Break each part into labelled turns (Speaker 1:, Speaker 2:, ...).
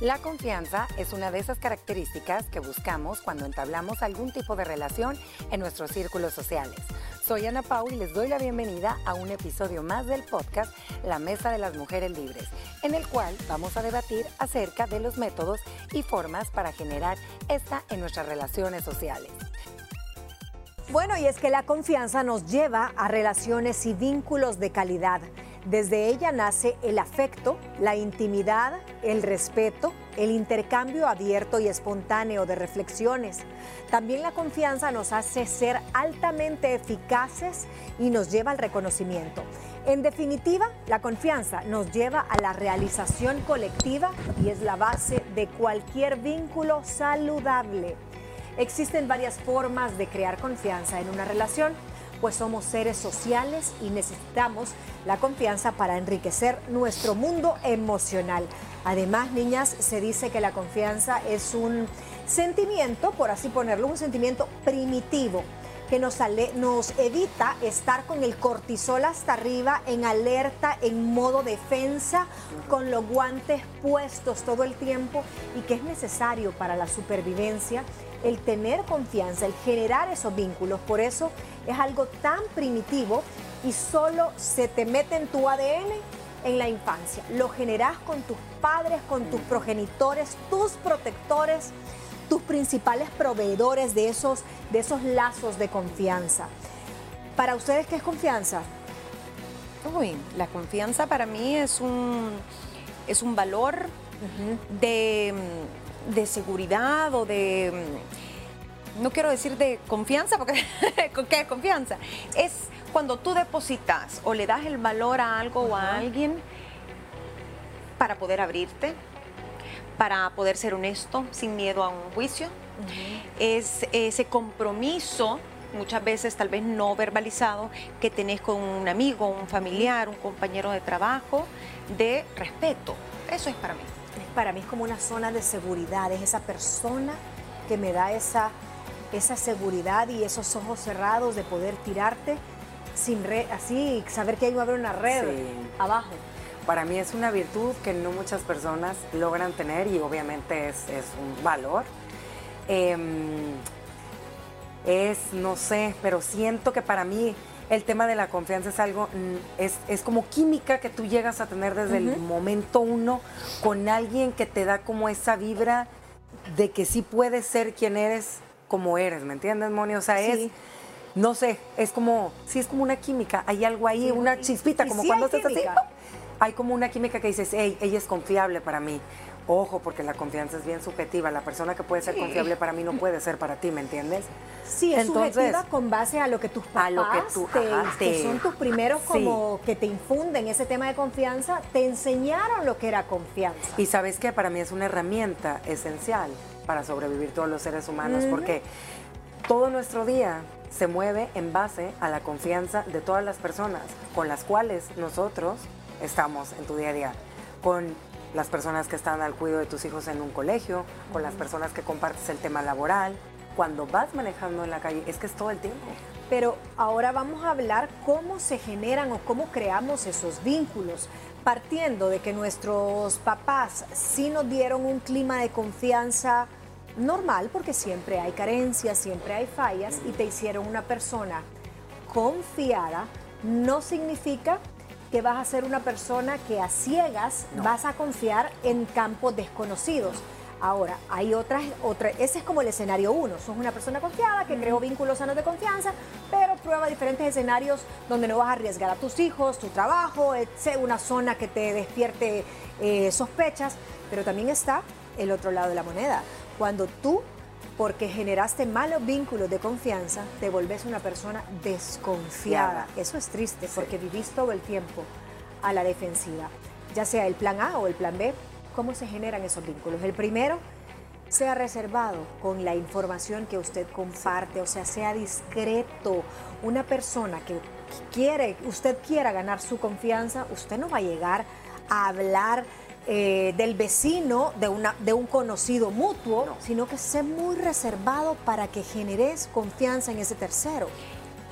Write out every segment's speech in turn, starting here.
Speaker 1: La confianza es una de esas características que buscamos cuando entablamos algún tipo de relación en nuestros círculos sociales. Soy Ana Pau y les doy la bienvenida a un episodio más del podcast La Mesa de las Mujeres Libres, en el cual vamos a debatir acerca de los métodos y formas para generar esta en nuestras relaciones sociales.
Speaker 2: Bueno, y es que la confianza nos lleva a relaciones y vínculos de calidad desde ella nace el afecto, la intimidad, el respeto, el intercambio abierto y espontáneo de reflexiones. También la confianza nos hace ser altamente eficaces y nos lleva al reconocimiento. En definitiva, la confianza nos lleva a la realización colectiva y es la base de cualquier vínculo saludable. Existen varias formas de crear confianza en una relación pues somos seres sociales y necesitamos la confianza para enriquecer nuestro mundo emocional. Además, niñas, se dice que la confianza es un sentimiento, por así ponerlo, un sentimiento primitivo que nos, nos evita estar con el cortisol hasta arriba, en alerta, en modo defensa, con los guantes puestos todo el tiempo y que es necesario para la supervivencia el tener confianza, el generar esos vínculos. Por eso es algo tan primitivo y solo se te mete en tu ADN en la infancia. Lo generas con tus padres, con tus progenitores, tus protectores, tus principales proveedores de esos, de esos lazos de confianza. Para ustedes, ¿qué es confianza?
Speaker 3: Uy, la confianza para mí es un, es un valor de de seguridad o de, mm, no quiero decir de confianza, porque ¿qué es confianza? Es cuando tú depositas o le das el valor a algo o a alguien para poder abrirte, para poder ser honesto, sin miedo a un juicio. Es ese compromiso muchas veces tal vez no verbalizado que tenés con un amigo, un familiar, un compañero de trabajo, de respeto. Eso es para mí
Speaker 2: para mí es como una zona de seguridad, es esa persona que me da esa, esa seguridad y esos ojos cerrados de poder tirarte sin red, así, saber que ahí va a haber una red abajo.
Speaker 1: Para mí es una virtud que no muchas personas logran tener y obviamente es, un valor. Em, es, no sé, pero siento que para mí el tema de la confianza es algo, mm, es, como química que tú llegas a tener desde el momento uno con alguien que te da como esa vibra de que sí puedes ser quien eres como eres, ¿me entiendes, Moni? O sea, es, no sé, es como, sí es como una química, hay algo ahí, una chispita, como cuando estás así, hay como una química que dices, hey, ella es confiable para mí. Ojo, porque la confianza es bien subjetiva. La persona que puede ser confiable para mí no puede ser para ti, ¿me entiendes?
Speaker 2: Sí, es subjetiva con base a lo que tus papás, a lo que, tú, te, son tus primeros como que te infunden ese tema de confianza, te enseñaron lo que era confianza.
Speaker 1: Y sabes que para mí es una herramienta esencial para sobrevivir todos los seres humanos, porque todo nuestro día se mueve en base a la confianza de todas las personas con las cuales nosotros estamos en tu día a día. Con las personas que están al cuidado de tus hijos en un colegio, con las personas que compartes el tema laboral, cuando vas manejando en la calle, es que es todo el tiempo.
Speaker 2: Pero ahora vamos a hablar cómo se generan o cómo creamos esos vínculos, partiendo de que nuestros papás sí nos dieron un clima de confianza normal, porque siempre hay carencias, siempre hay fallas, y te hicieron una persona confiada, no significa que vas a ser una persona que a ciegas vas a confiar en campos desconocidos. Ahora, hay otras, otra, ese es como el escenario uno. Sos una persona confiada que creó vínculos sanos de confianza, pero prueba diferentes escenarios donde no vas a arriesgar a tus hijos, tu trabajo, una zona que te despierte eh, sospechas. Pero también está el otro lado de la moneda. Cuando tú porque generaste malos vínculos de confianza, te volvés una persona desconfiada. Eso es triste porque vivís todo el tiempo a la defensiva. Ya sea el plan A o el plan B, ¿cómo se generan esos vínculos? El primero, sea reservado con la información que usted comparte, o sea, sea discreto. Una persona que quiere, usted quiera ganar su confianza, usted no va a llegar a hablar eh, del vecino, de, una, de un conocido mutuo, sino que sé muy reservado para que generes confianza en ese tercero.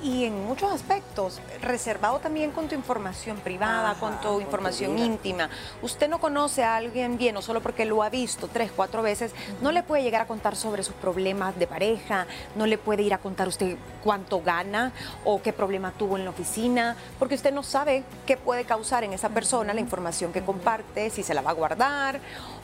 Speaker 3: Y en muchos aspectos reservado también con tu información privada,
Speaker 1: Ajá,
Speaker 3: con tu información íntima. Usted no conoce a alguien bien o solo porque lo ha visto tres, cuatro veces, no le puede llegar a contar sobre sus problemas de pareja, no le puede ir a contar usted cuánto gana o qué problema tuvo en la oficina, porque usted no sabe qué puede causar en esa persona la información que comparte, si se la va a guardar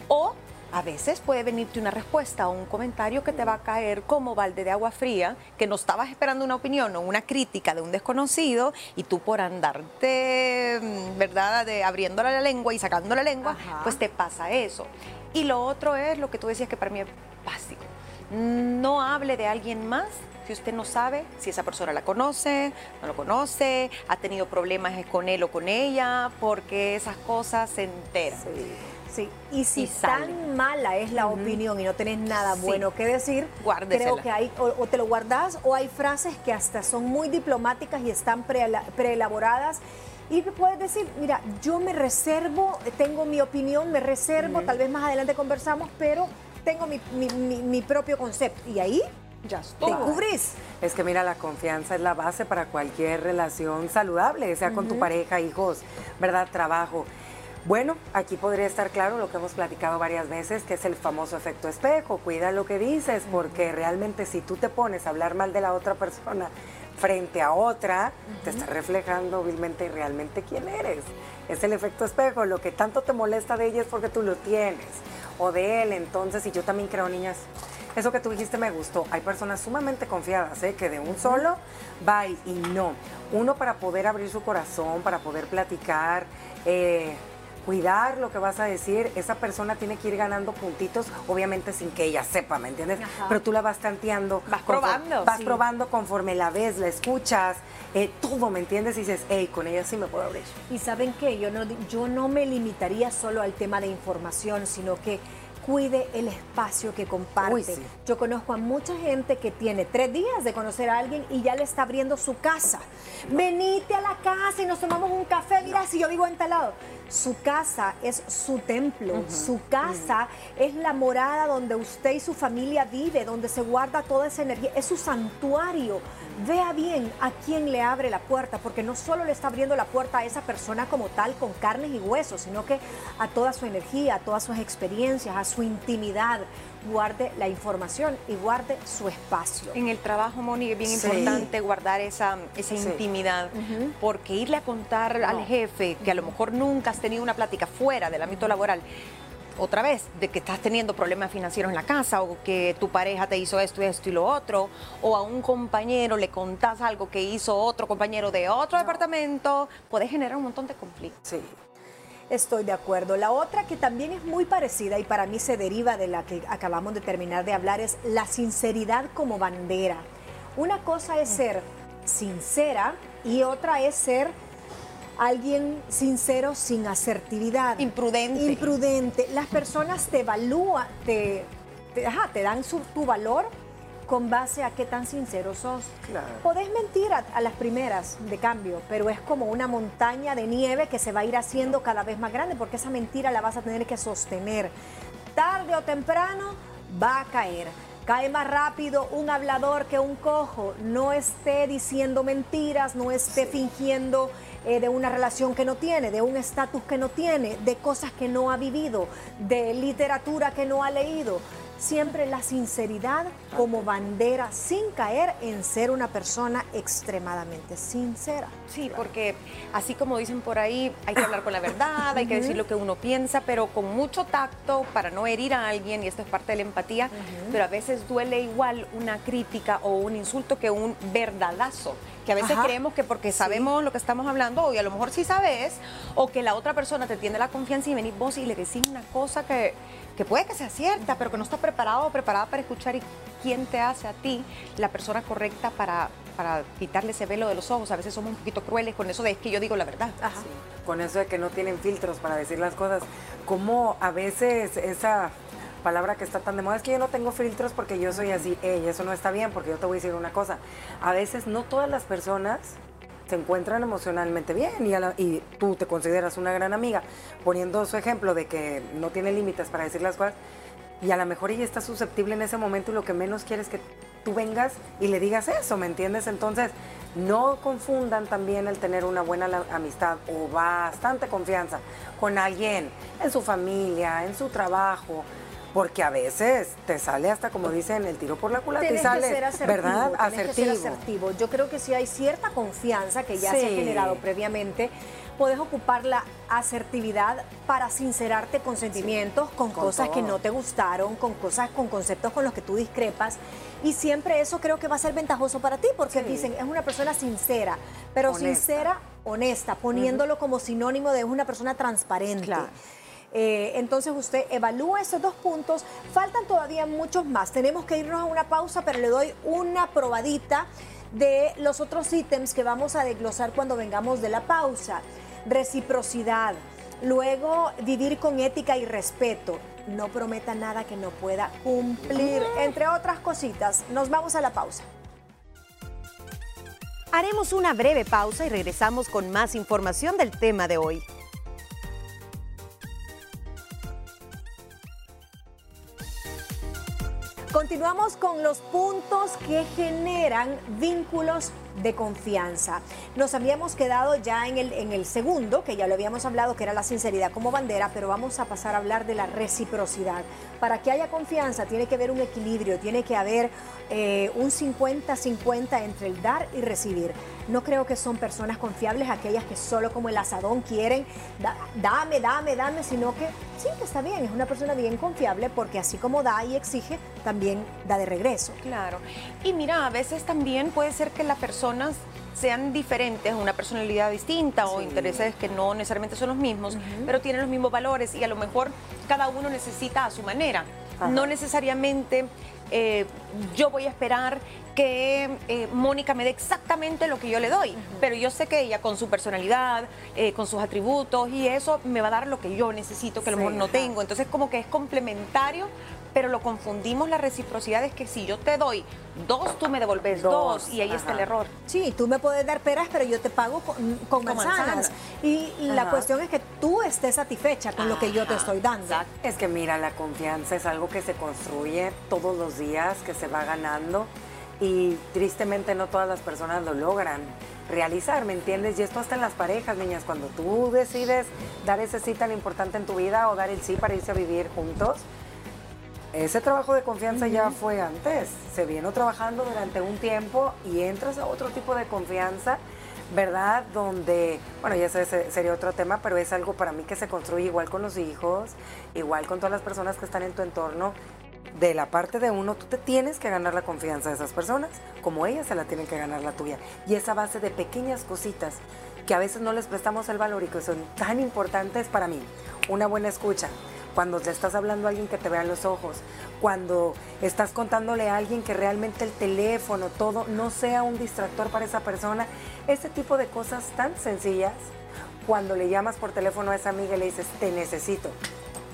Speaker 3: o a veces puede venirte una respuesta o un comentario que te va a caer como balde de agua fría, que no estabas esperando una opinión o una crítica de un desconocido y tú por andarte, mm, ¿verdad?, de abriéndole la lengua y sacando la lengua,
Speaker 2: Ajá.
Speaker 3: pues te pasa eso. Y lo otro es lo que tú decías que para mí es básico. No hable de alguien más si usted no sabe si esa persona la conoce, no lo conoce, ha tenido problemas con él o con ella, porque esas cosas se enteran.
Speaker 2: Sí, y si
Speaker 3: Y sale.
Speaker 2: tan mala es la opinión y no tenés nada
Speaker 3: Sí.
Speaker 2: bueno que decir,
Speaker 3: Guárdesela.
Speaker 2: creo que hay, o, o te lo guardas o hay frases que hasta son muy diplomáticas y están preela- preelaboradas. Y me puedes decir, mira, yo me reservo, tengo mi opinión, me reservo, tal vez más adelante conversamos, pero tengo mi, mi- mi- mi propio concepto. Y ahí
Speaker 3: Ya
Speaker 2: te
Speaker 3: estuvo.
Speaker 2: cubrís.
Speaker 1: Es que mira, la confianza es la base para cualquier relación saludable, sea con tu pareja, hijos, ¿verdad? Trabajo. Bueno, aquí podría estar claro lo que hemos platicado varias veces, que es el famoso efecto espejo. Cuida lo que dices, porque realmente si tú te pones a hablar mal de la otra persona frente a otra, te estás reflejando vilmente realmente quién eres. Es el efecto espejo. Lo que tanto te molesta de ella es porque tú lo tienes, o de él. Entonces, y yo también creo, niñas, eso que tú dijiste me gustó. Hay personas sumamente confiadas, ¿eh? que de un solo va y no. Uno para poder abrir su corazón, para poder platicar, eh, cuidar lo que vas a decir, esa persona tiene que ir ganando puntitos, obviamente sin que ella sepa, ¿me entiendes?
Speaker 2: Ajá.
Speaker 1: Pero tú la vas tanteando.
Speaker 3: Vas probando,
Speaker 1: Vas
Speaker 3: sí.
Speaker 1: probando conforme la ves, la escuchas, eh, todo, ¿me entiendes? Y dices, hey, con ella sí me puedo abrir.
Speaker 2: Y saben qué, yo no, yo no me limitaría solo al tema de información, sino que cuide el espacio que comparte.
Speaker 1: Uy, sí.
Speaker 2: Yo conozco a mucha gente que tiene tres días de conocer a alguien y ya le está abriendo su casa. Venite a la casa y nos tomamos un café. Mira, si yo vivo en tal lado. Su casa es su templo, su casa es la morada donde usted y su familia vive, donde se guarda toda esa energía, es su santuario. Vea bien a quién le abre la puerta, porque no solo le está abriendo la puerta a esa persona como tal, con carnes y huesos, sino que a toda su energía, a todas sus experiencias, a su intimidad. Guarde la información y guarde su espacio.
Speaker 3: En el trabajo, Moni, es bien
Speaker 1: Sí.
Speaker 3: importante guardar esa, esa
Speaker 1: Sí.
Speaker 3: intimidad, porque irle a contar al jefe que a lo mejor nunca has tenido una plática fuera del ámbito laboral, otra vez, de que estás teniendo problemas financieros en la casa o que tu pareja te hizo esto, esto y lo otro, o a un compañero le contás algo que hizo otro compañero de otro departamento, puede generar un montón de conflictos.
Speaker 1: Sí.
Speaker 2: Estoy de acuerdo. La otra que también es muy parecida y para mí se deriva de la que acabamos de terminar de hablar es la sinceridad como bandera. Una cosa es ser sincera y otra es ser alguien sincero sin asertividad.
Speaker 3: Imprudente.
Speaker 2: Imprudente. Las personas te evalúan, te, te, ajá, te dan su- tu valor con base a qué tan sincero sos.
Speaker 1: Claro.
Speaker 2: Podés mentir a, a las primeras de cambio, pero es como una montaña de nieve que se va a ir haciendo cada vez más grande porque esa mentira la vas a tener que sostener. Tarde o temprano va a caer. Cae más rápido un hablador que un cojo. No esté diciendo mentiras, no esté fingiendo eh, de una relación que no tiene, de un estatus que no tiene, de cosas que no ha vivido, de literatura que no ha leído. Siempre la sinceridad como bandera sin caer en ser una persona extremadamente sincera.
Speaker 3: Sí, porque así como dicen por ahí, hay que hablar con la verdad, hay que decir lo que uno piensa, pero con mucho tacto para no herir a alguien, y esto es parte de la empatía, pero a veces duele igual una crítica o un insulto que un verdadazo, que a veces
Speaker 2: Ajá.
Speaker 3: creemos que porque sabemos lo que estamos hablando, o y a lo mejor sí sabes, o que la otra persona te tiene la confianza y venís vos y le decís una cosa que, que puede que sea cierta, pero que no está preparado o preparada para escuchar y quién te hace a ti la persona correcta para, para quitarle ese velo de los ojos. A veces somos un poquito crueles con eso de es que yo digo la verdad.
Speaker 2: Ajá.
Speaker 1: con eso de que no tienen filtros para decir las cosas. Como a veces esa palabra que está tan de moda es que yo no tengo filtros porque yo soy así, ey, eso no está bien porque yo te voy a decir una cosa. A veces no todas las personas se encuentran emocionalmente bien y, tú te consideras una gran amiga, poniendo su ejemplo de que no tiene límites para decir las cosas y a lo mejor ella está susceptible en ese momento y lo que menos quiere es que tú vengas y le digas eso, ¿me entiendes? Entonces, no confundan también el tener una buena amistad o bastante confianza con alguien en su familia, en su trabajo, porque a veces te sale hasta como dicen el tiro por la culata y sale, ¿verdad?
Speaker 2: asertivo. Yo creo que si hay cierta confianza que ya se ha generado previamente, puedes ocupar la asertividad para sincerarte con sentimientos, con, cosas que no te gustaron, con cosas, con conceptos con los que tú discrepas. Y siempre eso creo que va a ser ventajoso para ti, porque dicen, es una persona sincera, pero sincera, honesta, poniéndolo como sinónimo de una persona transparente. Eh, entonces usted evalúa esos dos puntos. Faltan todavía muchos más. Tenemos que irnos a una pausa, pero le doy una probadita de los otros ítems que vamos a desglosar cuando vengamos de la pausa. Reciprocidad. Luego, vivir con ética y respeto. No prometa nada que no pueda cumplir. Entre otras cositas, nos vamos a la pausa.
Speaker 4: Haremos una breve pausa y regresamos con más información del tema de hoy.
Speaker 2: Continuamos con los puntos que generan vínculos de confianza. Nos habíamos quedado ya en el, en el segundo, que ya lo habíamos hablado, que era la sinceridad como bandera, pero vamos a pasar a hablar de la reciprocidad. Para que haya confianza tiene que haber un equilibrio, tiene que haber eh, un 50-50 entre el dar y recibir. No creo que son personas confiables aquellas que solo como el asadón quieren, dame, dame, dame, sino que sí, que está bien, es una persona bien confiable porque así como da y exige, también da de regreso.
Speaker 3: Claro. Y mira, a veces también puede ser que las personas sean diferentes, una personalidad distinta o intereses que no necesariamente son los mismos, pero tienen los mismos valores y a lo mejor cada uno necesita a su manera. No necesariamente eh, yo voy a esperar que eh, Mónica me dé exactamente lo que yo le doy, pero yo sé que ella con su personalidad, eh, con sus atributos y eso me va a dar lo que yo necesito, que a lo mejor no tengo. Entonces como que es complementario, pero lo confundimos, la reciprocidad es que si yo te doy dos, tú me devolves dos, y ahí está el error.
Speaker 2: Sí, tú me puedes dar peras, pero yo te pago con, manzanas. Y la cuestión es que tú estés satisfecha con lo que yo te estoy dando.
Speaker 1: Es que mira, la confianza es algo que se construye todos los días, que se va ganando y tristemente no todas las personas lo logran realizar, ¿me entiendes? Y esto hasta en las parejas, niñas, cuando tú decides dar ese sí tan importante en tu vida o dar el sí para irse a vivir juntos, ese trabajo de confianza ya fue antes, se vino trabajando durante un tiempo y entras a otro tipo de confianza, ¿verdad? Donde, bueno, ya sé, sería otro tema, pero es algo para mí que se construye igual con los hijos, igual con todas las personas que están en tu entorno. De la parte de uno, tú te tienes que ganar la confianza de esas personas, como ellas se la tienen que ganar la tuya. Y esa base de pequeñas cositas que a veces no les prestamos el valor y que son tan importantes para mí. Una buena escucha, cuando le estás hablando a alguien que te vea los ojos, cuando estás contándole a alguien que realmente el teléfono, todo, no sea un distractor para esa persona. Ese tipo de cosas tan sencillas, cuando le llamas por teléfono a esa amiga y le dices, te necesito.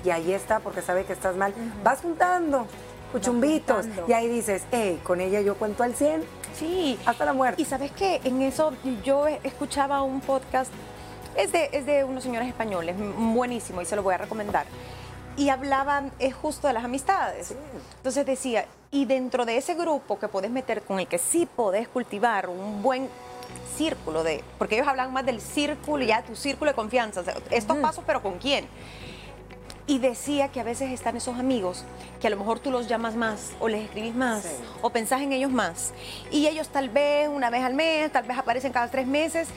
Speaker 1: Y ahí está, porque sabe que estás mal. Vas juntando cuchumbitos. Y ahí dices, hey, con ella yo cuento al 100.
Speaker 3: Sí.
Speaker 1: Hasta la muerte.
Speaker 3: Y sabes que en eso yo escuchaba un podcast, es de, es de unos señores españoles, buenísimo, y se lo voy a recomendar y hablaban es justo de las amistades. Entonces decía, y dentro de ese grupo que puedes meter con el que sí podés cultivar un buen círculo de, porque ellos hablan más del círculo, ya tu círculo de confianza, estos pasos, pero ¿con quién? Y decía que a veces están esos amigos que a lo mejor tú los llamas más o les escribís más o pensás en ellos más. Y ellos tal vez una vez al mes, tal vez aparecen cada tres meses,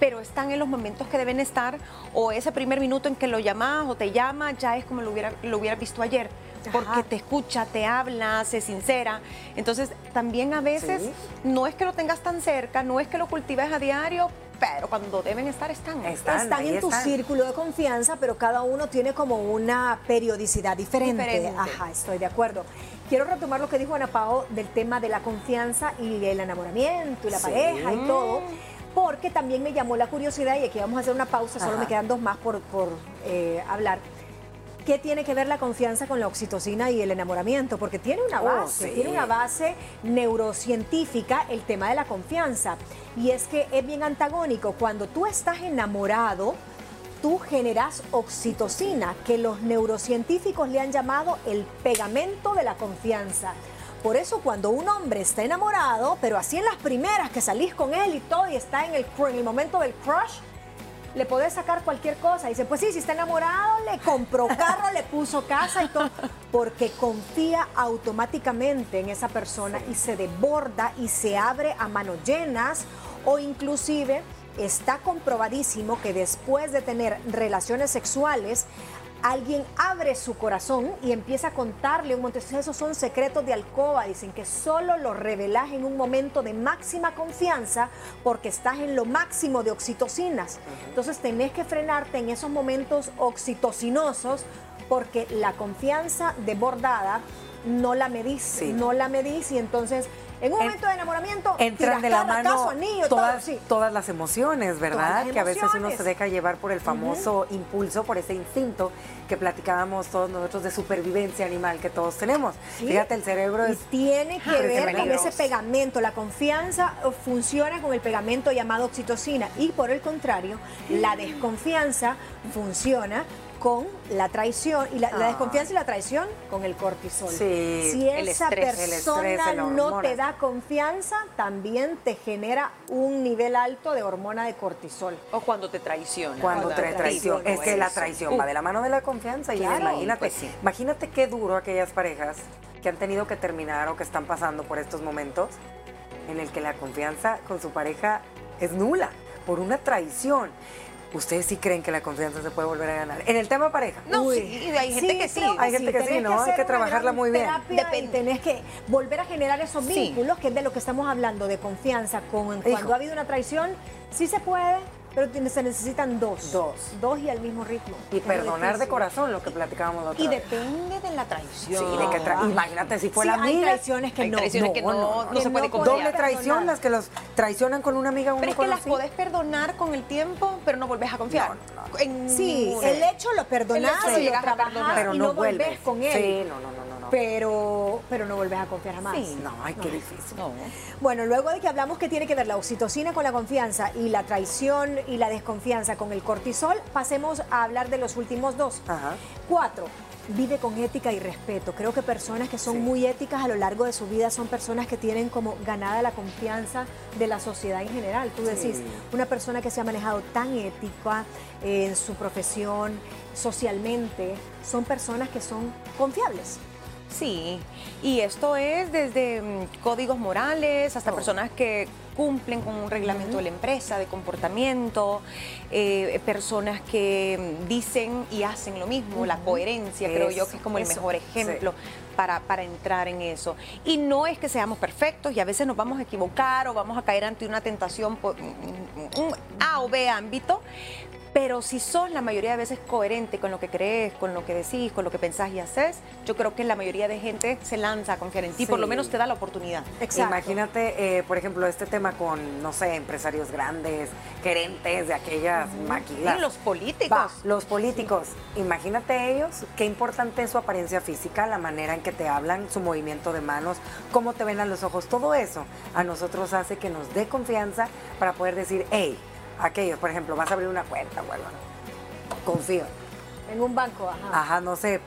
Speaker 3: pero están en los momentos que deben estar o ese primer minuto en que lo llamas o te llama ya es como lo hubiera, lo hubiera visto ayer. Porque te escucha, te habla, se sincera. Entonces, también a veces no es que lo tengas tan cerca, no es que lo cultives a diario, pero cuando deben estar, están.
Speaker 2: Están, en tu círculo de confianza, pero cada uno tiene como una periodicidad diferente. Ajá, estoy de acuerdo. Quiero retomar lo que dijo Ana Pao del tema de la confianza y el enamoramiento y la pareja y todo porque también me llamó la curiosidad, y aquí vamos a hacer una pausa, solo me quedan dos más por, eh, hablar. ¿Qué tiene que ver la confianza con la oxitocina y el enamoramiento? Porque tiene una oh, base, tiene una base neurocientífica el tema de la confianza. Y es que es bien antagónico. Cuando tú estás enamorado, tú generas oxitocina, que los neurocientíficos le han llamado el pegamento de la confianza Por eso cuando un hombre está enamorado, pero así en las primeras que salís con él y todo y está en el, en el momento del crush, le podés sacar cualquier cosa. Dice, pues sí, si está enamorado, le compró carro, le puso casa y todo, porque confía automáticamente en esa persona y se desborda y se abre a manos llenas o inclusive está comprobadísimo que después de tener relaciones sexuales, alguien abre su corazón y empieza a contarle un montón. Esos son secretos de alcoba, dicen que solo los revelas en un momento de máxima confianza porque estás en lo máximo de oxitocinas. Entonces tenés que frenarte en esos momentos oxitocinosos porque la confianza desbordada no la medís, no la medís y entonces en un momento de enamoramiento
Speaker 1: entran de la mano todas, todas las emociones, ¿verdad? que a veces uno se deja llevar por el famoso impulso, por ese instinto que platicábamos todos nosotros de supervivencia animal que todos tenemos. Fíjate, el cerebro es...
Speaker 2: tiene que ver con ese pegamento. La confianza funciona con el pegamento llamado oxitocina y por el contrario, la desconfianza funciona con la traición y la, ah. desconfianza y la traición con el cortisol. si esa persona no te da confianza, también te genera un nivel alto de hormona de cortisol.
Speaker 3: O cuando te traiciona.
Speaker 1: Cuando, te traiciona. Es que la traición va de la mano de la confianza y imagínate, pues imagínate qué duro aquellas parejas que han tenido que terminar o que están pasando por estos momentos en el que la confianza con su pareja es nula por una traición. ¿Ustedes sí creen que la confianza se puede volver a ganar? En el tema pareja.
Speaker 3: No, sí, hay gente que sí.
Speaker 1: Hay gente que sí, ¿no? Hay que trabajarla muy bien.
Speaker 2: Depende. Tenés que volver a generar esos vínculos, que es de lo que estamos hablando, de confianza. Con, cuando ha habido una traición, sí se puede, pero se necesitan dos.
Speaker 1: Dos.
Speaker 2: Dos y al mismo ritmo.
Speaker 1: Y perdonar de corazón, lo que platicábamos la otra
Speaker 3: Y depende de la traición.
Speaker 1: Sí, de que imagínate si fue la amiga.
Speaker 2: Hay traiciones que
Speaker 3: hay
Speaker 2: no.
Speaker 3: Traiciones que no, no, se puede
Speaker 1: Doble traición, las que los traicionan con una amiga
Speaker 3: Pero es que las podés perdonar con el tiempo, pero no volvés a confiar.
Speaker 2: sí, el hecho lo perdonás y lo trabajás pero no, vuelves con él.
Speaker 1: Sí, no, no, no
Speaker 2: pero, pero no vuelves a confiar jamás.
Speaker 1: Sí, no, ay, qué difícil.
Speaker 2: Bueno, luego de que hablamos que tiene que ver la oxitocina con la confianza y la traición y la desconfianza con el cortisol, pasemos a hablar de los últimos dos. Ajá. Cuatro, vive con ética y respeto. Creo que personas que son muy éticas a lo largo de su vida son personas que tienen como ganada la confianza de la sociedad en general. Tú decís, una persona que se ha manejado tan ética en su profesión, socialmente, son personas que son confiables.
Speaker 3: Sí, y esto es desde mm, códigos morales hasta oh. personas que cumplen con un reglamento de la empresa de comportamiento, eh, personas que mm, dicen y hacen lo mismo, la coherencia creo yo que es como el mejor ejemplo para, para entrar en eso. Y no es que seamos perfectos y a veces nos vamos a equivocar o vamos a caer ante una tentación por mm, un A o B ámbito, pero si sos la mayoría de veces coherente con lo que crees, con lo que decís, con lo que pensás y haces, yo creo que la mayoría de gente se lanza a confiar en ti, por lo menos te da la oportunidad.
Speaker 1: Exacto. Imagínate, eh, por ejemplo, este tema con, no sé, empresarios grandes, gerentes de aquellas maquilas.
Speaker 3: Y los políticos.
Speaker 1: los políticos. Imagínate ellos, qué importante es su apariencia física, la manera en que te hablan, su movimiento de manos, cómo te ven a los ojos, todo eso a nosotros hace que nos dé confianza para poder decir, hey, aquellos, por ejemplo, vas a abrir una cuenta, bueno, confío.
Speaker 2: En un banco, ajá.
Speaker 1: Ajá, no sé,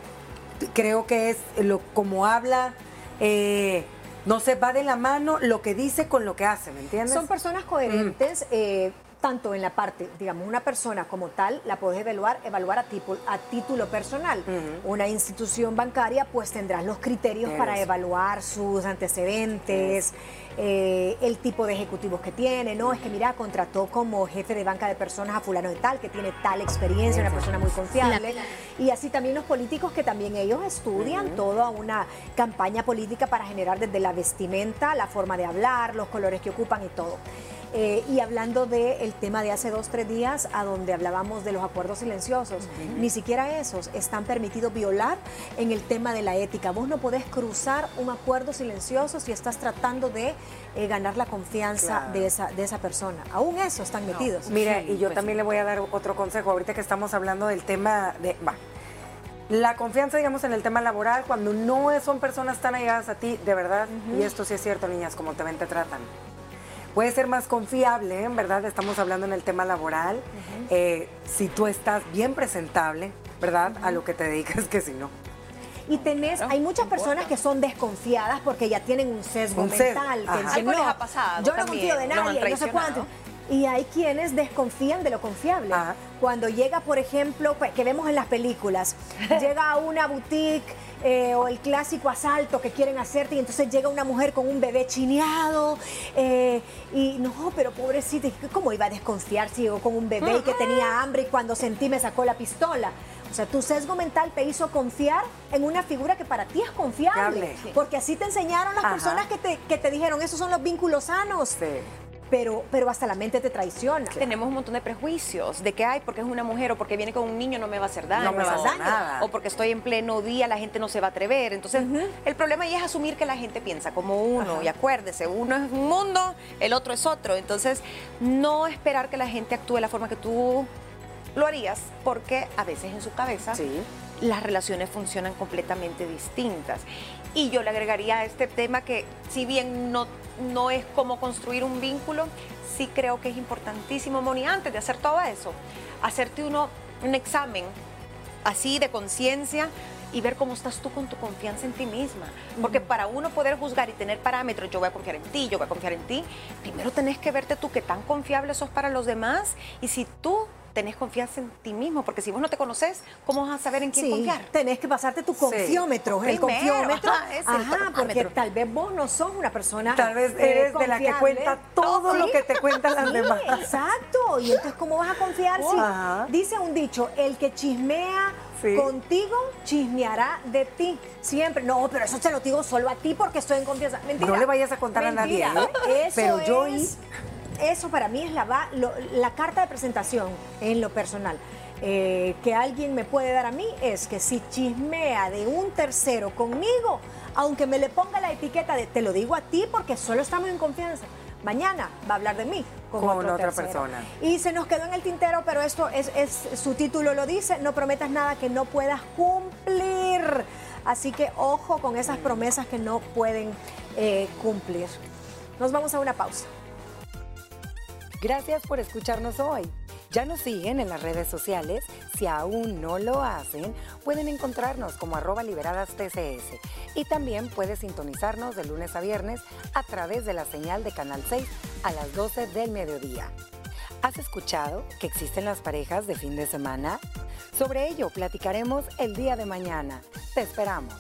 Speaker 1: creo que es lo como habla, eh, no se va de la mano lo que dice con lo que hace, ¿me entiendes?
Speaker 2: Son personas coherentes. Eh, tanto en la parte, digamos, una persona como tal, la puedes evaluar, evaluar a, tipo, a título personal. Una institución bancaria, pues tendrás los criterios para evaluar sus antecedentes, eh, el tipo de ejecutivos que tiene, ¿no? Es que mira, contrató como jefe de banca de personas a fulano de tal, que tiene tal experiencia, una persona muy confiable. Y así también los políticos que también ellos estudian toda una campaña política para generar desde la vestimenta, la forma de hablar, los colores que ocupan y todo. Eh, y hablando del tema de hace dos, tres días, a donde hablábamos de los acuerdos silenciosos, ni siquiera esos están permitidos violar en el tema de la ética. Vos no podés cruzar un acuerdo silencioso si estás tratando de eh, ganar la confianza de, esa, de esa persona. Aún eso están metidos.
Speaker 1: Mira, y yo pues también le voy a dar otro consejo, ahorita que estamos hablando del tema de... la confianza, digamos, en el tema laboral, cuando no son personas tan allegadas a ti, de verdad, y esto sí es cierto, niñas, como te ven, te tratan puede ser más confiable, en verdad, estamos hablando en el tema laboral, eh, si tú estás bien presentable, ¿verdad? A lo que te dedicas que si no.
Speaker 2: Y tenés, hay muchas personas que son desconfiadas porque ya tienen un sesgo
Speaker 1: Un sesgo,
Speaker 2: mental.
Speaker 1: ajá.
Speaker 2: Que dicen,
Speaker 3: les
Speaker 2: "No,
Speaker 3: ha pasado
Speaker 2: Yo no confío de nadie, no sé cuánto. Y hay quienes desconfían de lo confiable.
Speaker 1: Ajá.
Speaker 2: Cuando llega, por ejemplo, pues, que vemos en las películas, llega a una boutique eh, o el clásico asalto que quieren hacerte y entonces llega una mujer con un bebé chineado eh, y no, pero pobrecita, ¿cómo iba a desconfiar si llegó con un bebé y que tenía hambre y cuando sentí me sacó la pistola? O sea, tu sesgo mental te hizo confiar en una figura que para ti es confiable. Porque así te enseñaron las
Speaker 1: Ajá.
Speaker 2: personas que te, que te dijeron, esos son los vínculos sanos.
Speaker 1: Sí.
Speaker 2: Pero, pero hasta la mente te traiciona.
Speaker 3: Tenemos un montón de prejuicios de que, ay, porque es una mujer o porque viene con un niño no me va a hacer daño.
Speaker 1: No me va a hacer
Speaker 3: o-
Speaker 1: nada.
Speaker 3: O porque estoy en pleno día, la gente no se va a atrever. Entonces, el problema ahí es asumir que la gente piensa como uno. Y acuérdese, uno es un mundo, el otro es otro. Entonces, no esperar que la gente actúe de la forma que tú lo harías, porque a veces en su cabeza
Speaker 1: Sí.
Speaker 3: las relaciones funcionan completamente distintas. Y yo le agregaría a este tema que si bien no, no es como construir un vínculo, sí creo que es importantísimo, Moni, antes de hacer todo eso, hacerte uno un examen así de conciencia y ver cómo estás tú con tu confianza en ti misma. Porque para uno poder juzgar y tener parámetros, yo voy a confiar en ti, yo voy a confiar en ti, primero tenés que verte tú qué tan confiable sos para los demás y si tú tenés confianza en ti mismo, porque si vos no te conoces, ¿cómo vas a saber en quién
Speaker 2: Sí,
Speaker 3: confiar?
Speaker 2: tenés que pasarte tu confiómetro, el
Speaker 3: Primero,
Speaker 2: confiómetro.
Speaker 3: ajá, es el
Speaker 2: Ajá, porque tal vez vos no sos una persona
Speaker 1: Tal vez
Speaker 2: eh,
Speaker 1: eres de la que cuenta todo lo
Speaker 2: Sí,
Speaker 1: que te cuentan las demás.
Speaker 2: Exacto. Y entonces, ¿cómo vas a confiar si
Speaker 1: Ajá.
Speaker 2: dice un dicho, el que chismea
Speaker 1: Sí.
Speaker 2: contigo, chismeará de ti? Siempre. No, pero eso te lo digo solo a ti porque estoy en confianza. Mentira.
Speaker 1: No le vayas a contar a nadie. ¿eh?
Speaker 2: Eso
Speaker 1: Pero yo
Speaker 2: es- Eso para mí es la, lo- la carta de presentación en lo personal. eh, que alguien me puede dar a mí es que si chismea de un tercero conmigo, aunque me le ponga la etiqueta de te lo digo a ti porque solo estamos en confianza, mañana va a hablar de mí con,
Speaker 1: Con otra
Speaker 2: tercero.
Speaker 1: persona.
Speaker 2: Y se nos quedó en el tintero, pero esto es, es su título lo dice, no prometas nada que no puedas cumplir. Así que ojo con esas promesas que no pueden eh, cumplir. Nos vamos a una pausa.
Speaker 1: Gracias por escucharnos hoy. Ya nos siguen en las redes sociales. Si aún no lo hacen, pueden encontrarnos como arroba liberadas TCS. Y también puedes sintonizarnos de lunes a viernes a través de la señal de Canal 6 a las 12 del mediodía. ¿Has escuchado que existen las parejas de fin de semana? Sobre ello platicaremos el día de mañana. Te esperamos.